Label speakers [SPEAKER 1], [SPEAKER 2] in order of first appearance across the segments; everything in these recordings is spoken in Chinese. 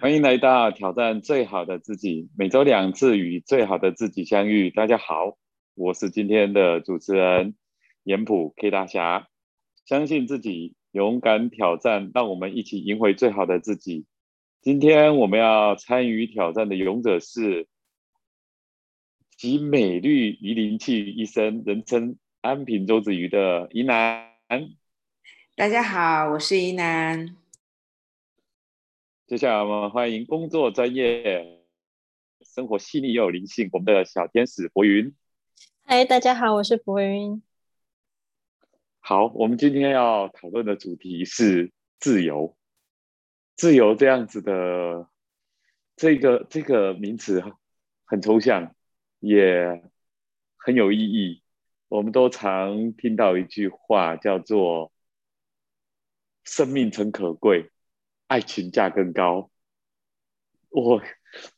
[SPEAKER 1] 欢迎来到挑战最好的自己，每周两次与最好的自己相遇。大家好，我是今天的主持人严普 K 大侠。相信自己，勇敢挑战，让我们一起赢回最好的自己。今天我们要参与挑战的勇者是集美绿鱼鳞器于一身，人称安平周子瑜的宜南。
[SPEAKER 2] 大家好，我是宜南。
[SPEAKER 1] 接下来我们欢迎工作专业、生活细腻又有灵性，我们的小天使博云。
[SPEAKER 3] 嗨，大家好，我是博云。
[SPEAKER 1] 好，我们今天要讨论的主题是自由。自由这样子的这个这个名词很抽象，也很有意义。我们都常听到一句话，叫做“生命诚可贵”。爱情价更高，我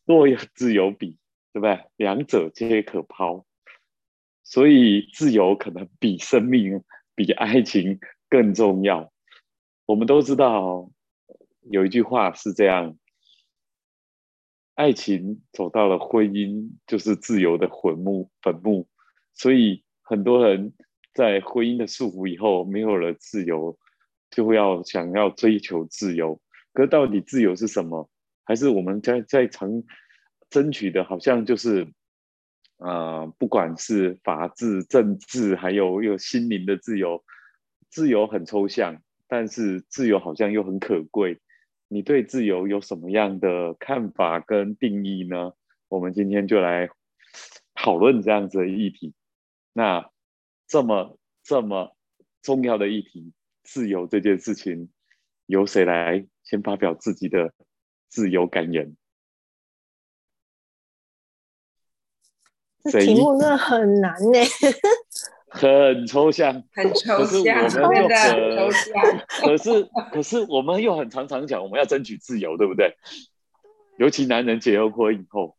[SPEAKER 1] 若有自由比，对不对？两者皆可抛，所以自由可能比生命、比爱情更重要。我们都知道有一句话是这样：爱情走到了婚姻，就是自由的坟墓。坟墓，所以很多人在婚姻的束缚以后，没有了自由，就会要想要追求自由。可到底自由是什么？还是我们在在常争取的，好像就是，呃，不管是法治、政治，还有有心灵的自由，自由很抽象，但是自由好像又很可贵。你对自由有什么样的看法跟定义呢？我们今天就来讨论这样子的议题。那这么这么重要的议题，自由这件事情，由谁来？先发表自己的自由感言。
[SPEAKER 3] 这题目真的很难呢，
[SPEAKER 1] 很抽象，
[SPEAKER 2] 很抽象，
[SPEAKER 1] 可是我们又很抽象。可是，可是我们又很常常讲，我们要争取自由，对不对？尤其男人结了婚以后，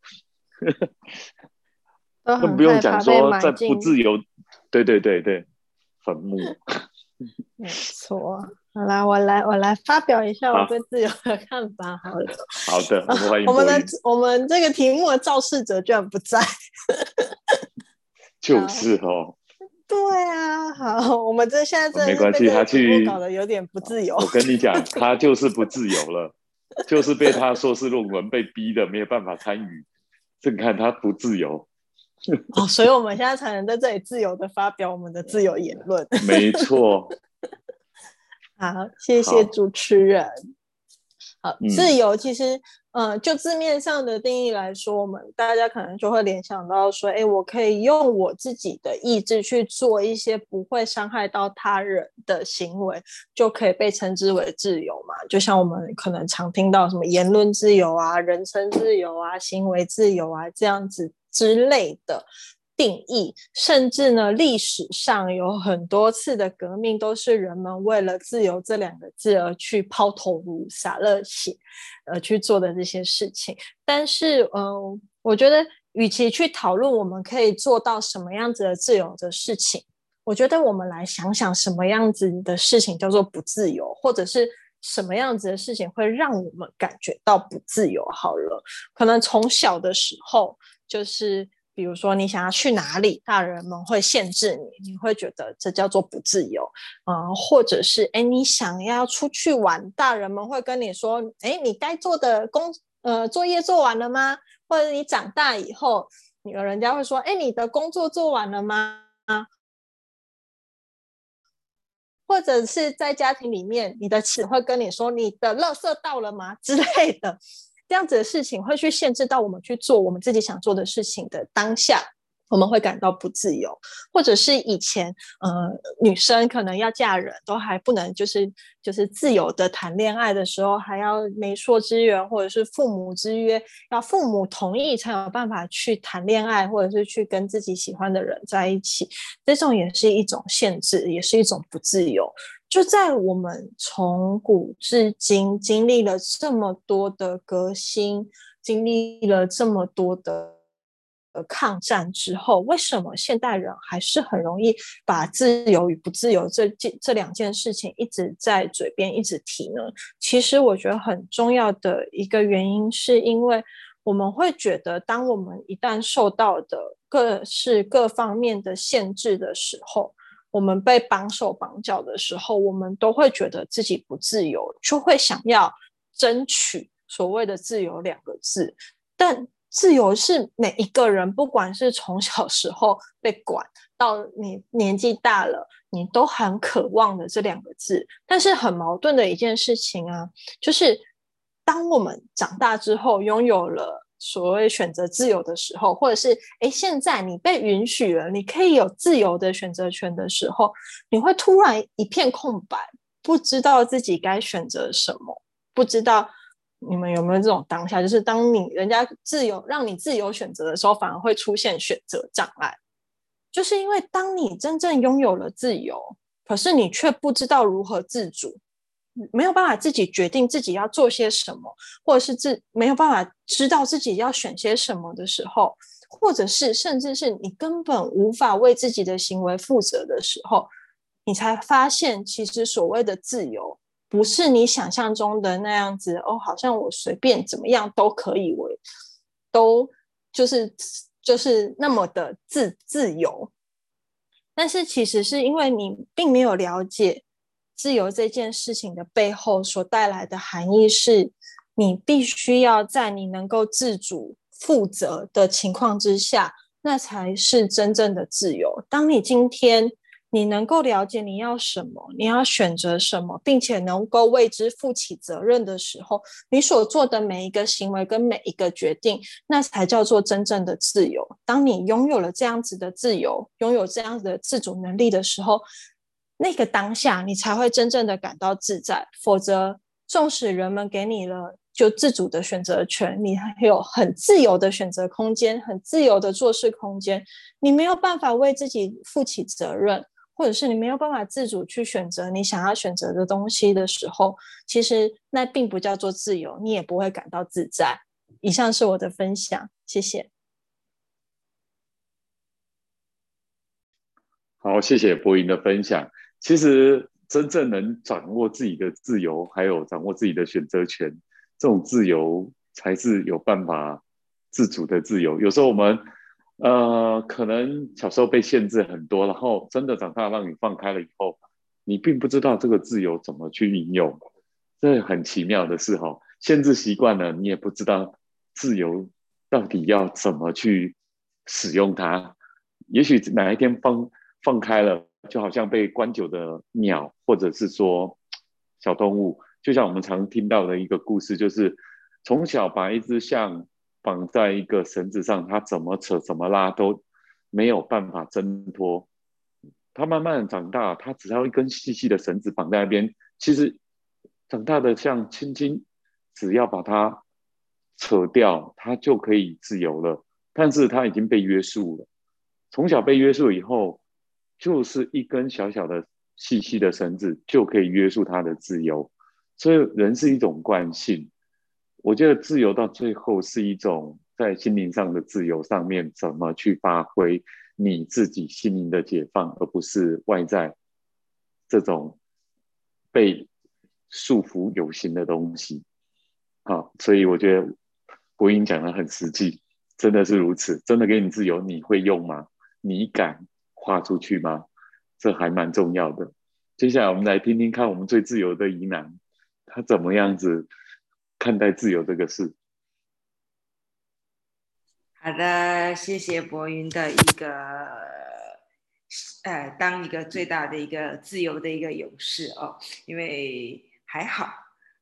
[SPEAKER 3] 更
[SPEAKER 1] 不用讲说在不自由，对对对对，坟墓。
[SPEAKER 3] 没错。好啦，我来，我来发表一下我对自由的看法。好了，
[SPEAKER 1] 好的，
[SPEAKER 3] 我们的我们这个题目的肇事者居然不在，
[SPEAKER 1] 就是哦。
[SPEAKER 3] 对啊，好，我们这现在这
[SPEAKER 1] 没关系，他去
[SPEAKER 3] 搞得有点不自由。
[SPEAKER 1] 我跟你讲，他就是不自由了，就是被他硕士论文被逼的，没有办法参与。正看他不自由。
[SPEAKER 3] 哦，所以我们现在才能在这里自由的发表我们的自由言论。
[SPEAKER 1] 没错。
[SPEAKER 3] 好，谢谢主持人。好，自由其实，嗯，就字面上的定义来说，我们大家可能就会联想到说，哎，我可以用我自己的意志去做一些不会伤害到他人的行为，就可以被称之为自由嘛？就像我们可能常听到什么言论自由啊、人身自由啊、行为自由啊这样子之类的。定义，甚至呢，历史上有很多次的革命，都是人们为了自由这两个字而去抛头颅、洒热血，而去做的这些事情。但是，嗯，我觉得，与其去讨论我们可以做到什么样子的自由的事情，我觉得我们来想想什么样子的事情叫做不自由，或者是什么样子的事情会让我们感觉到不自由。好了，可能从小的时候就是。比如说，你想要去哪里，大人们会限制你，你会觉得这叫做不自由啊，或者是哎，你想要出去玩，大人们会跟你说，哎，你该做的工呃作业做完了吗？或者你长大以后，有人家会说，哎，你的工作做完了吗？或者是在家庭里面，你的妻 会跟你说，你的垃圾到了吗？之类的。这样子的事情会去限制到我们去做我们自己想做的事情的当下，我们会感到不自由，或者是以前，呃，女生可能要嫁人都还不能，就是就是自由的谈恋爱的时候，还要媒妁之言或者是父母之约，要父母同意才有办法去谈恋爱，或者是去跟自己喜欢的人在一起，这种也是一种限制，也是一种不自由。就在我们从古至今经历了这么多的革新，经历了这么多的呃抗战之后，为什么现代人还是很容易把自由与不自由这这这两件事情一直在嘴边一直提呢？其实我觉得很重要的一个原因，是因为我们会觉得，当我们一旦受到的各式各方面的限制的时候，我们被绑手绑脚的时候，我们都会觉得自己不自由，就会想要争取所谓的自由两个字，但。自由是每一个人，不管是从小时候被管到你年纪大了，你都很渴望的这两个字。但是很矛盾的一件事情啊，就是当我们长大之后，拥有了所谓选择自由的时候，或者是诶，现在你被允许了，你可以有自由的选择权的时候，你会突然一片空白，不知道自己该选择什么，不知道。你们有没有这种当下？就是当你人家自由让你自由选择的时候，反而会出现选择障碍。就是因为当你真正拥有了自由，可是你却不知道如何自主，没有办法自己决定自己要做些什么，或者是自没有办法知道自己要选些什么的时候，或者是甚至是你根本无法为自己的行为负责的时候，你才发现，其实所谓的自由。不是你想象中的那样子哦，好像我随便怎么样都可以，我都就是就是那么的自自由。但是其实是因为你并没有了解自由这件事情的背后所带来的含义，是你必须要在你能够自主负责的情况之下，那才是真正的自由。当你今天。你能够了解你要什么，你要选择什么，并且能够为之负起责任的时候，你所做的每一个行为跟每一个决定，那才叫做真正的自由。当你拥有了这样子的自由，拥有这样子的自主能力的时候，那个当下你才会真正的感到自在。否则，纵使人们给你了就自主的选择权，你还有很自由的选择空间，很自由的做事空间，你没有办法为自己负起责任。或者是你没有办法自主去选择你想要选择的东西的时候，其实那并不叫做自由，你也不会感到自在。以上是我的分享，谢谢。
[SPEAKER 1] 好，谢谢博云的分享。其实真正能掌握自己的自由，还有掌握自己的选择权，这种自由才是有办法自主的自由。有时候我们。呃，可能小时候被限制很多，然后真的长大让你放开了以后，你并不知道这个自由怎么去运用，这很奇妙的事哈。限制习惯了，你也不知道自由到底要怎么去使用它。也许哪一天放放开了，就好像被关久的鸟，或者是说小动物，就像我们常听到的一个故事，就是从小把一只象。绑在一个绳子上，它怎么扯怎么拉都没有办法挣脱。它慢慢长大，它只要一根细细的绳子绑在那边，其实长大的像轻轻，只要把它扯掉，它就可以自由了。但是它已经被约束了。从小被约束以后，就是一根小小的细细的绳子就可以约束他的自由。所以人是一种惯性。我觉得自由到最后是一种在心灵上的自由，上面怎么去发挥你自己心灵的解放，而不是外在这种被束缚有形的东西。好，所以我觉得国英讲的很实际，真的是如此。真的给你自由，你会用吗？你敢花出去吗？这还蛮重要的。接下来我们来听听看，我们最自由的疑难，他怎么样子？看待自由这个事。
[SPEAKER 2] 好的，谢谢博云的一个，呃，当一个最大的一个自由的一个勇士哦，因为还好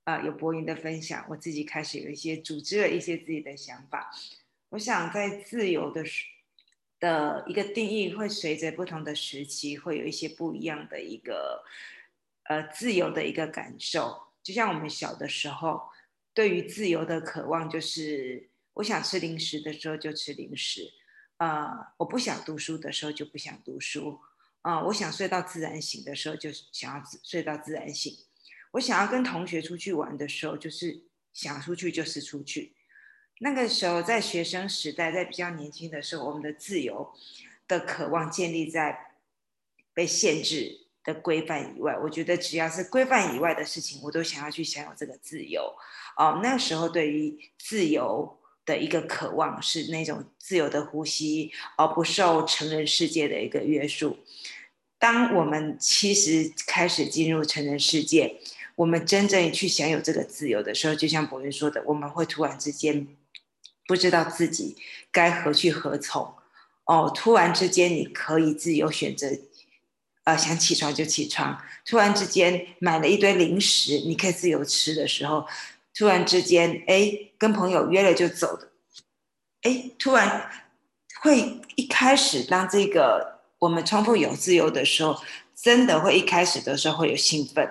[SPEAKER 2] 啊，有博云的分享，我自己开始有一些组织了一些自己的想法。我想在自由的时的一个定义，会随着不同的时期，会有一些不一样的一个呃自由的一个感受。就像我们小的时候。对于自由的渴望，就是我想吃零食的时候就吃零食，啊，我不想读书的时候就不想读书，啊，我想睡到自然醒的时候就想要睡到自然醒，我想要跟同学出去玩的时候，就是想出去就是出去，那个时候在学生时代，在比较年轻的时候，我们的自由的渴望建立在被限制的规范以外。我觉得只要是规范以外的事情，我都想要去享有这个自由。哦，那时候对于自由的一个渴望是那种自由的呼吸，而不受成人世界的一个约束。当我们其实开始进入成人世界，我们真正去享有这个自由的时候，就像博云说的，我们会突然之间不知道自己该何去何从。哦，突然之间你可以自由选择，呃，想起床就起床。突然之间买了一堆零食，你可以自由吃的时候，突然之间，哎，跟朋友约了就走的，哎，突然会一开始当这个。我们重复有自由的时候，真的会一开始的时候会有兴奋，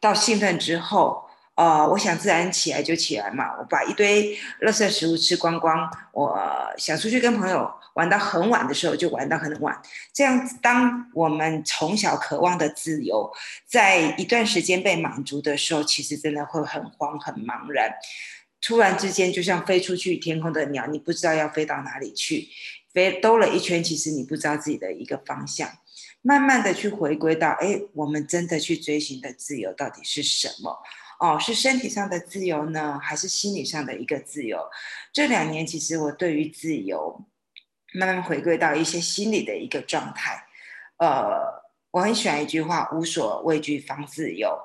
[SPEAKER 2] 到兴奋之后，呃，我想自然起来就起来嘛。我把一堆垃圾食物吃光光，我想出去跟朋友玩到很晚的时候就玩到很晚。这样，当我们从小渴望的自由，在一段时间被满足的时候，其实真的会很慌很茫然。突然之间，就像飞出去天空的鸟，你不知道要飞到哪里去。飞兜了一圈，其实你不知道自己的一个方向，慢慢的去回归到，哎，我们真的去追寻的自由到底是什么？哦，是身体上的自由呢，还是心理上的一个自由？这两年其实我对于自由，慢慢回归到一些心理的一个状态。呃，我很喜欢一句话：无所畏惧方自由。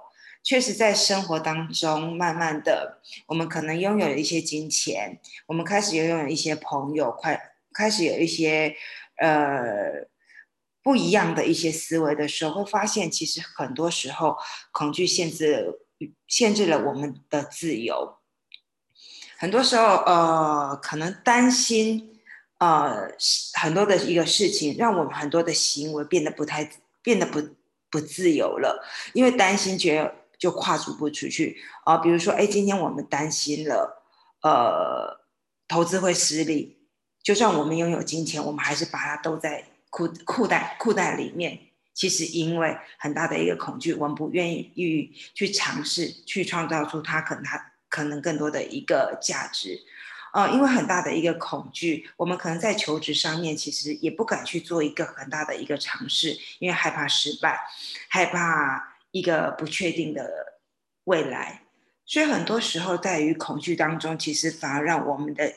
[SPEAKER 2] 确实，在生活当中，慢慢的，我们可能拥有了一些金钱，我们开始拥有一些朋友，快。开始有一些呃不一样的一些思维的时候，会发现其实很多时候恐惧限制限制了我们的自由。很多时候呃，可能担心呃很多的一个事情，让我们很多的行为变得不太变得不不自由了，因为担心觉得就跨足不出去啊。比如说，哎，今天我们担心了呃投资会失利。就算我们拥有金钱，我们还是把它都在裤裤袋裤袋里面。其实因为很大的一个恐惧，我们不愿意去尝试去创造出它可能它可能更多的一个价值。呃，因为很大的一个恐惧，我们可能在求职上面其实也不敢去做一个很大的一个尝试，因为害怕失败，害怕一个不确定的未来。所以很多时候在于恐惧当中，其实反而让我们的。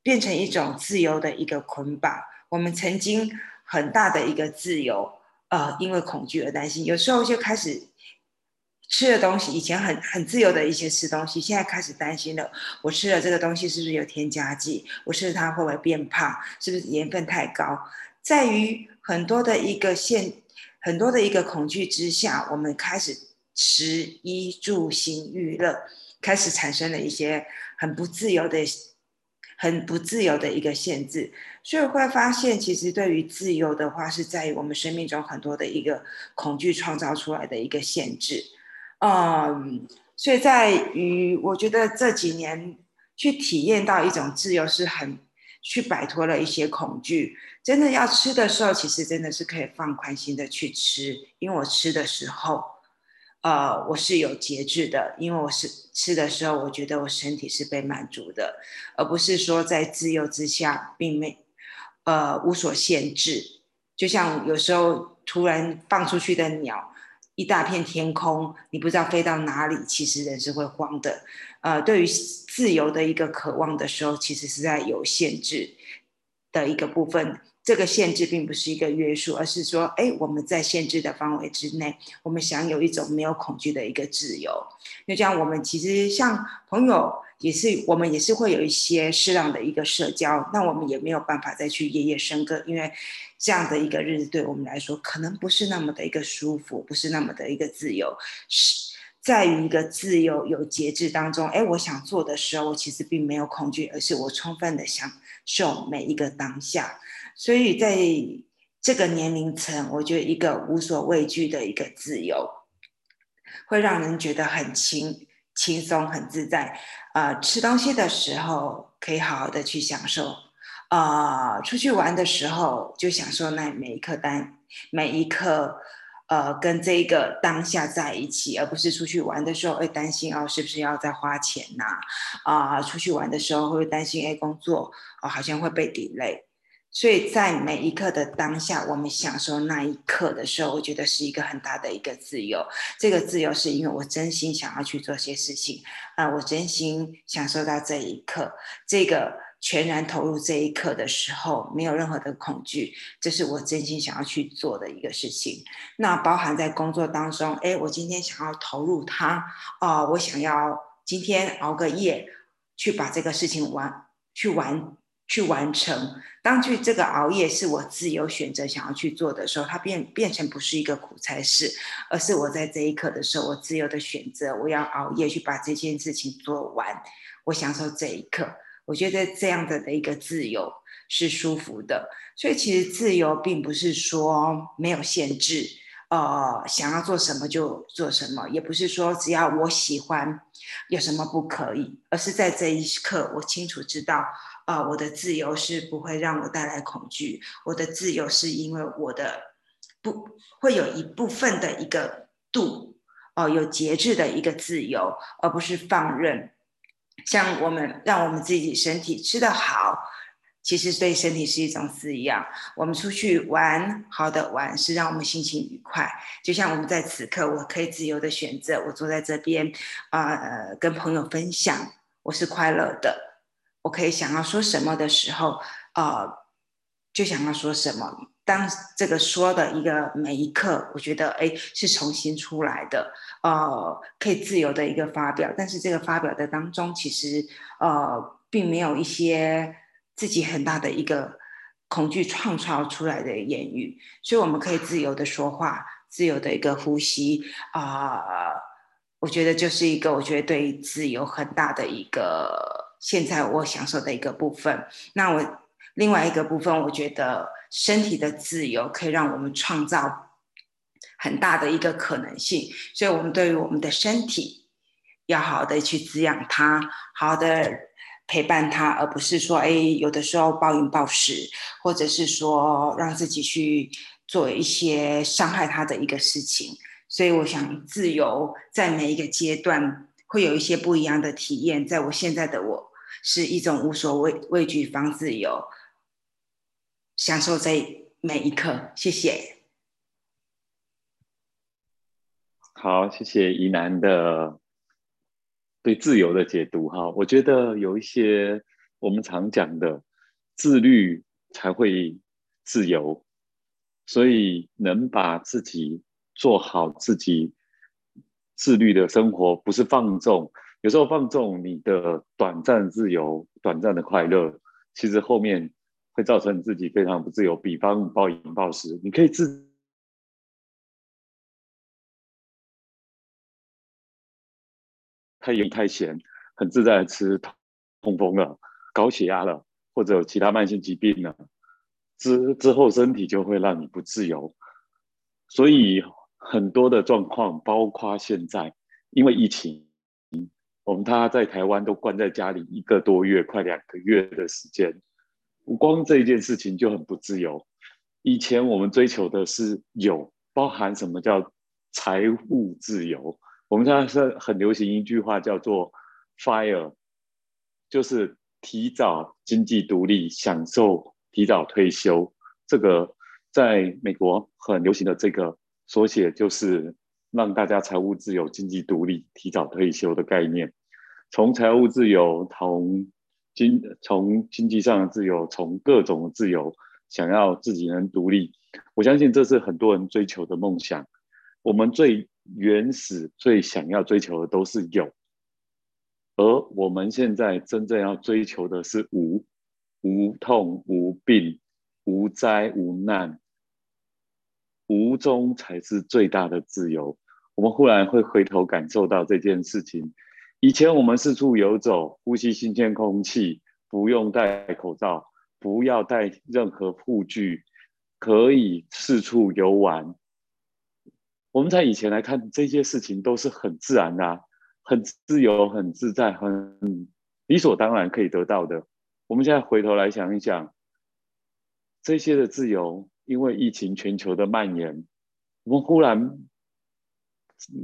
[SPEAKER 2] 变成一种自由的一个捆绑。我们曾经很大的一个自由，呃，因为恐惧而担心，有时候就开始吃的东西，以前很很自由的一些吃东西，现在开始担心了。我吃了这个东西是不是有添加剂？我吃了它会不会变胖？是不是盐分太高？在于很多的一个现很多的一个恐惧之下，我们开始食衣住行娱乐，开始产生了一些很不自由的。很不自由的一个限制，所以会发现，其实对于自由的话，是在于我们生命中很多的一个恐惧创造出来的一个限制。嗯，所以在于我觉得这几年去体验到一种自由，是很去摆脱了一些恐惧。真的要吃的时候，其实真的是可以放宽心的去吃，因为我吃的时候。呃，我是有节制的，因为我是吃的时候，我觉得我身体是被满足的，而不是说在自由之下，并没呃无所限制。就像有时候突然放出去的鸟，一大片天空，你不知道飞到哪里，其实人是会慌的。呃，对于自由的一个渴望的时候，其实是在有限制的一个部分。这个限制并不是一个约束，而是说，哎，我们在限制的范围之内，我们享有一种没有恐惧的一个自由。那这样，我们其实像朋友，也是我们也是会有一些适当的一个社交。那我们也没有办法再去夜夜笙歌，因为这样的一个日子对我们来说，可能不是那么的一个舒服，不是那么的一个自由。是在于一个自由有节制当中，哎，我想做的时候，我其实并没有恐惧，而是我充分的享受每一个当下。所以在这个年龄层，我觉得一个无所畏惧的一个自由，会让人觉得很轻轻松、很自在。呃，吃东西的时候可以好好的去享受，啊，出去玩的时候就享受那每一刻单每一刻呃，跟这个当下在一起，而不是出去玩的时候会担心哦，是不是要再花钱呐？啊，出去玩的时候会担心哎，工作哦好像会被 delay。所以在每一刻的当下，我们享受那一刻的时候，我觉得是一个很大的一个自由。这个自由是因为我真心想要去做些事情，啊，我真心享受到这一刻，这个。全然投入这一刻的时候，没有任何的恐惧，这是我真心想要去做的一个事情。那包含在工作当中，哎，我今天想要投入它，啊，我想要今天熬个夜去把这个事情完，去完，去完成。当去这个熬夜是我自由选择想要去做的时候，它变变成不是一个苦差事，而是我在这一刻的时候，我自由的选择，我要熬夜去把这件事情做完，我享受这一刻。我觉得这样的的一个自由是舒服的，所以其实自由并不是说没有限制，呃，想要做什么就做什么，也不是说只要我喜欢有什么不可以，而是在这一刻，我清楚知道，啊，我的自由是不会让我带来恐惧，我的自由是因为我的不会有一部分的一个度，哦，有节制的一个自由，而不是放任。像我们让我们自己身体吃得好，其实对身体是一种滋养。我们出去玩，好的玩是让我们心情愉快。就像我们在此刻，我可以自由的选择，我坐在这边，啊，跟朋友分享，我是快乐的。我可以想要说什么的时候，啊，就想要说什么。当这个说的一个每一刻，我觉得哎是重新出来的，呃，可以自由的一个发表。但是这个发表的当中，其实呃并没有一些自己很大的一个恐惧创造出来的言语，所以我们可以自由的说话，自由的一个呼吸啊。我觉得就是一个我觉得对自由很大的一个现在我享受的一个部分。那我另外一个部分，我觉得。身体的自由可以让我们创造很大的一个可能性，所以，我们对于我们的身体要好的去滋养它，好的陪伴它，而不是说，哎，有的时候暴饮暴食，或者是说让自己去做一些伤害它的一个事情。所以，我想自由在每一个阶段会有一些不一样的体验。在我现在的我，是一种无所畏畏惧方自由。享受在每一刻，谢谢。
[SPEAKER 1] 好，谢谢宜南的对自由的解读。哈，我觉得有一些我们常讲的自律才会自由，所以能把自己做好自己自律的生活，不是放纵。有时候放纵你的短暂自由、短暂的快乐，其实后面。会造成自己非常不自由，比方暴饮暴食，你可以自太盐太咸，很自在的吃，痛风了，高血压了，或者有其他慢性疾病了，之之后身体就会让你不自由。所以很多的状况，包括现在因为疫情，我们他在台湾都关在家里一个多月，快两个月的时间。光这一件事情就很不自由。以前我们追求的是有，包含什么叫财务自由。我们现在是很流行一句话叫做 “fire”，就是提早经济独立，享受提早退休。这个在美国很流行的这个缩写，就是让大家财务自由、经济独立、提早退休的概念。从财务自由，从经从经济上的自由，从各种自由，想要自己能独立，我相信这是很多人追求的梦想。我们最原始、最想要追求的都是有，而我们现在真正要追求的是无，无痛、无病、无灾、无难，无中才是最大的自由。我们忽然会回头感受到这件事情。以前我们四处游走，呼吸新鲜空气，不用戴口罩，不要带任何护具，可以四处游玩。我们在以前来看这些事情都是很自然的，很自由、很自在、很理所当然可以得到的。我们现在回头来想一想，这些的自由，因为疫情全球的蔓延，我们忽然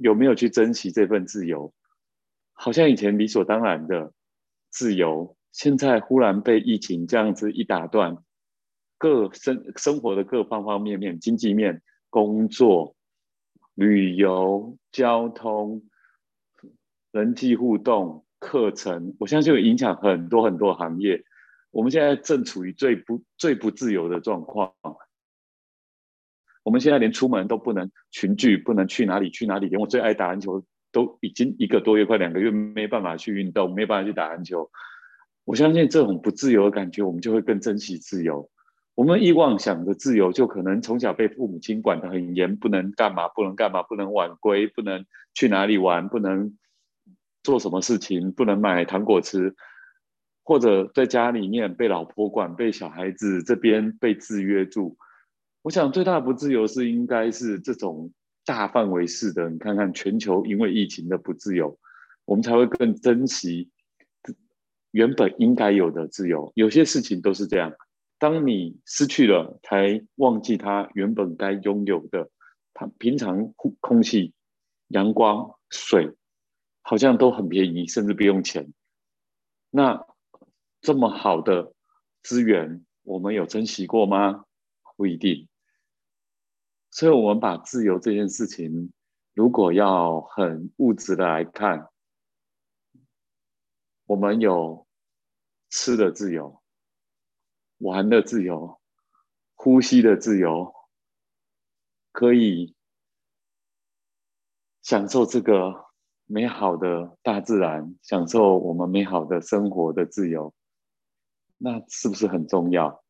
[SPEAKER 1] 有没有去珍惜这份自由？好像以前理所当然的自由，现在忽然被疫情这样子一打断，各生生活的各方方面面，经济面、工作、旅游、交通、人际互动、课程，我相信会影响很多很多行业。我们现在正处于最不最不自由的状况。我们现在连出门都不能群聚，不能去哪里去哪里。连我最爱打篮球，都已经一个多月快两个月没办法去运动，没办法去打篮球。我相信这种不自由的感觉，我们就会更珍惜自由。我们以往想的自由，就可能从小被父母亲管得很严，不能干嘛，不能干嘛，不能晚归，不能去哪里玩，不能做什么事情，不能买糖果吃，或者在家里面被老婆管，被小孩子这边被制约住。我想最大的不自由是应该是这种大范围式的，你看看全球因为疫情的不自由，我们才会更珍惜原本应该有的自由。有些事情都是这样，当你失去了，才忘记它原本该拥有的。它平常空气、阳光、水好像都很便宜，甚至不用钱。那这么好的资源，我们有珍惜过吗？不一定。所以，我们把自由这件事情，如果要很物质的来看，我们有吃的自由、玩的自由、呼吸的自由，可以享受这个美好的大自然，享受我们美好的生活的自由，那是不是很重要？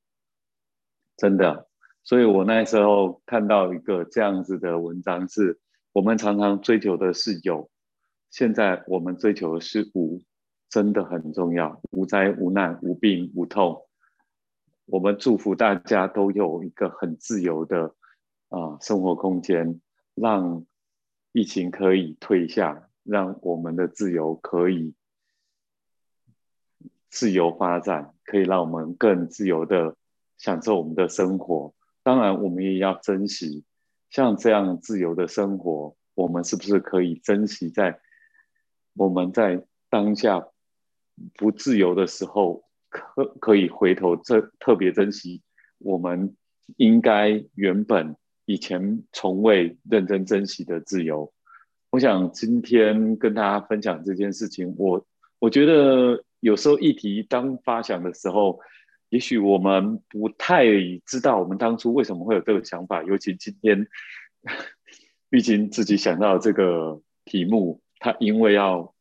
[SPEAKER 1] 真的。所以我那时候看到一个这样子的文章，是我们常常追求的是有，现在我们追求的是无，真的很重要。无灾无难，无病无痛。我们祝福大家都有一个很自由的啊生活空间，让疫情可以退下，让我们的自由可以自由发展，可以让我们更自由的享受我们的生活。当然，我们也要珍惜像这样自由的生活。我们是不是可以珍惜在我们在当下不自由的时候，可可以回头这特别珍惜我们应该原本以前从未认真珍惜的自由？我想今天跟大家分享这件事情，我我觉得有时候议题当发想的时候。也许我们不太知道我们当初为什么会有这个想法，尤其今天，毕竟自己想到这个题目，他因为要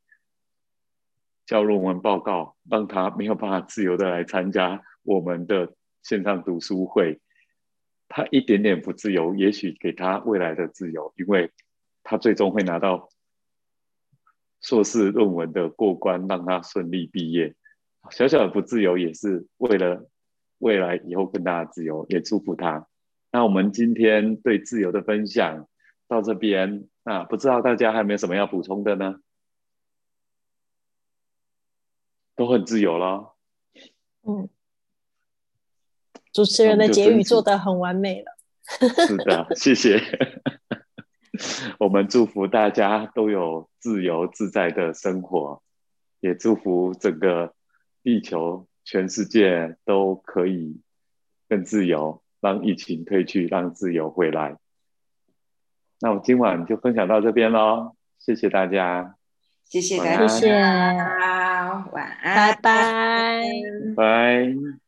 [SPEAKER 1] 交论文报告，让他没有办法自由的来参加我们的线上读书会，他一点点不自由，也许给他未来的自由，因为他最终会拿到硕士论文的过关，让他顺利毕业。小小的不自由，也是为了未来以后更大的自由，也祝福他。那我们今天对自由的分享到这边，那不知道大家还有没有什么要补充的呢？都很自由了。
[SPEAKER 3] 嗯，主持人的结语做得很完美了。
[SPEAKER 1] 是的，谢谢。我们祝福大家都有自由自在的生活，也祝福整个。地球，全世界都可以更自由，让疫情退去，让自由回来。那我今晚就分享到这边喽，谢谢大家，
[SPEAKER 2] 谢谢大家，
[SPEAKER 3] 谢谢，
[SPEAKER 2] 晚安，
[SPEAKER 3] 拜拜，
[SPEAKER 1] 拜。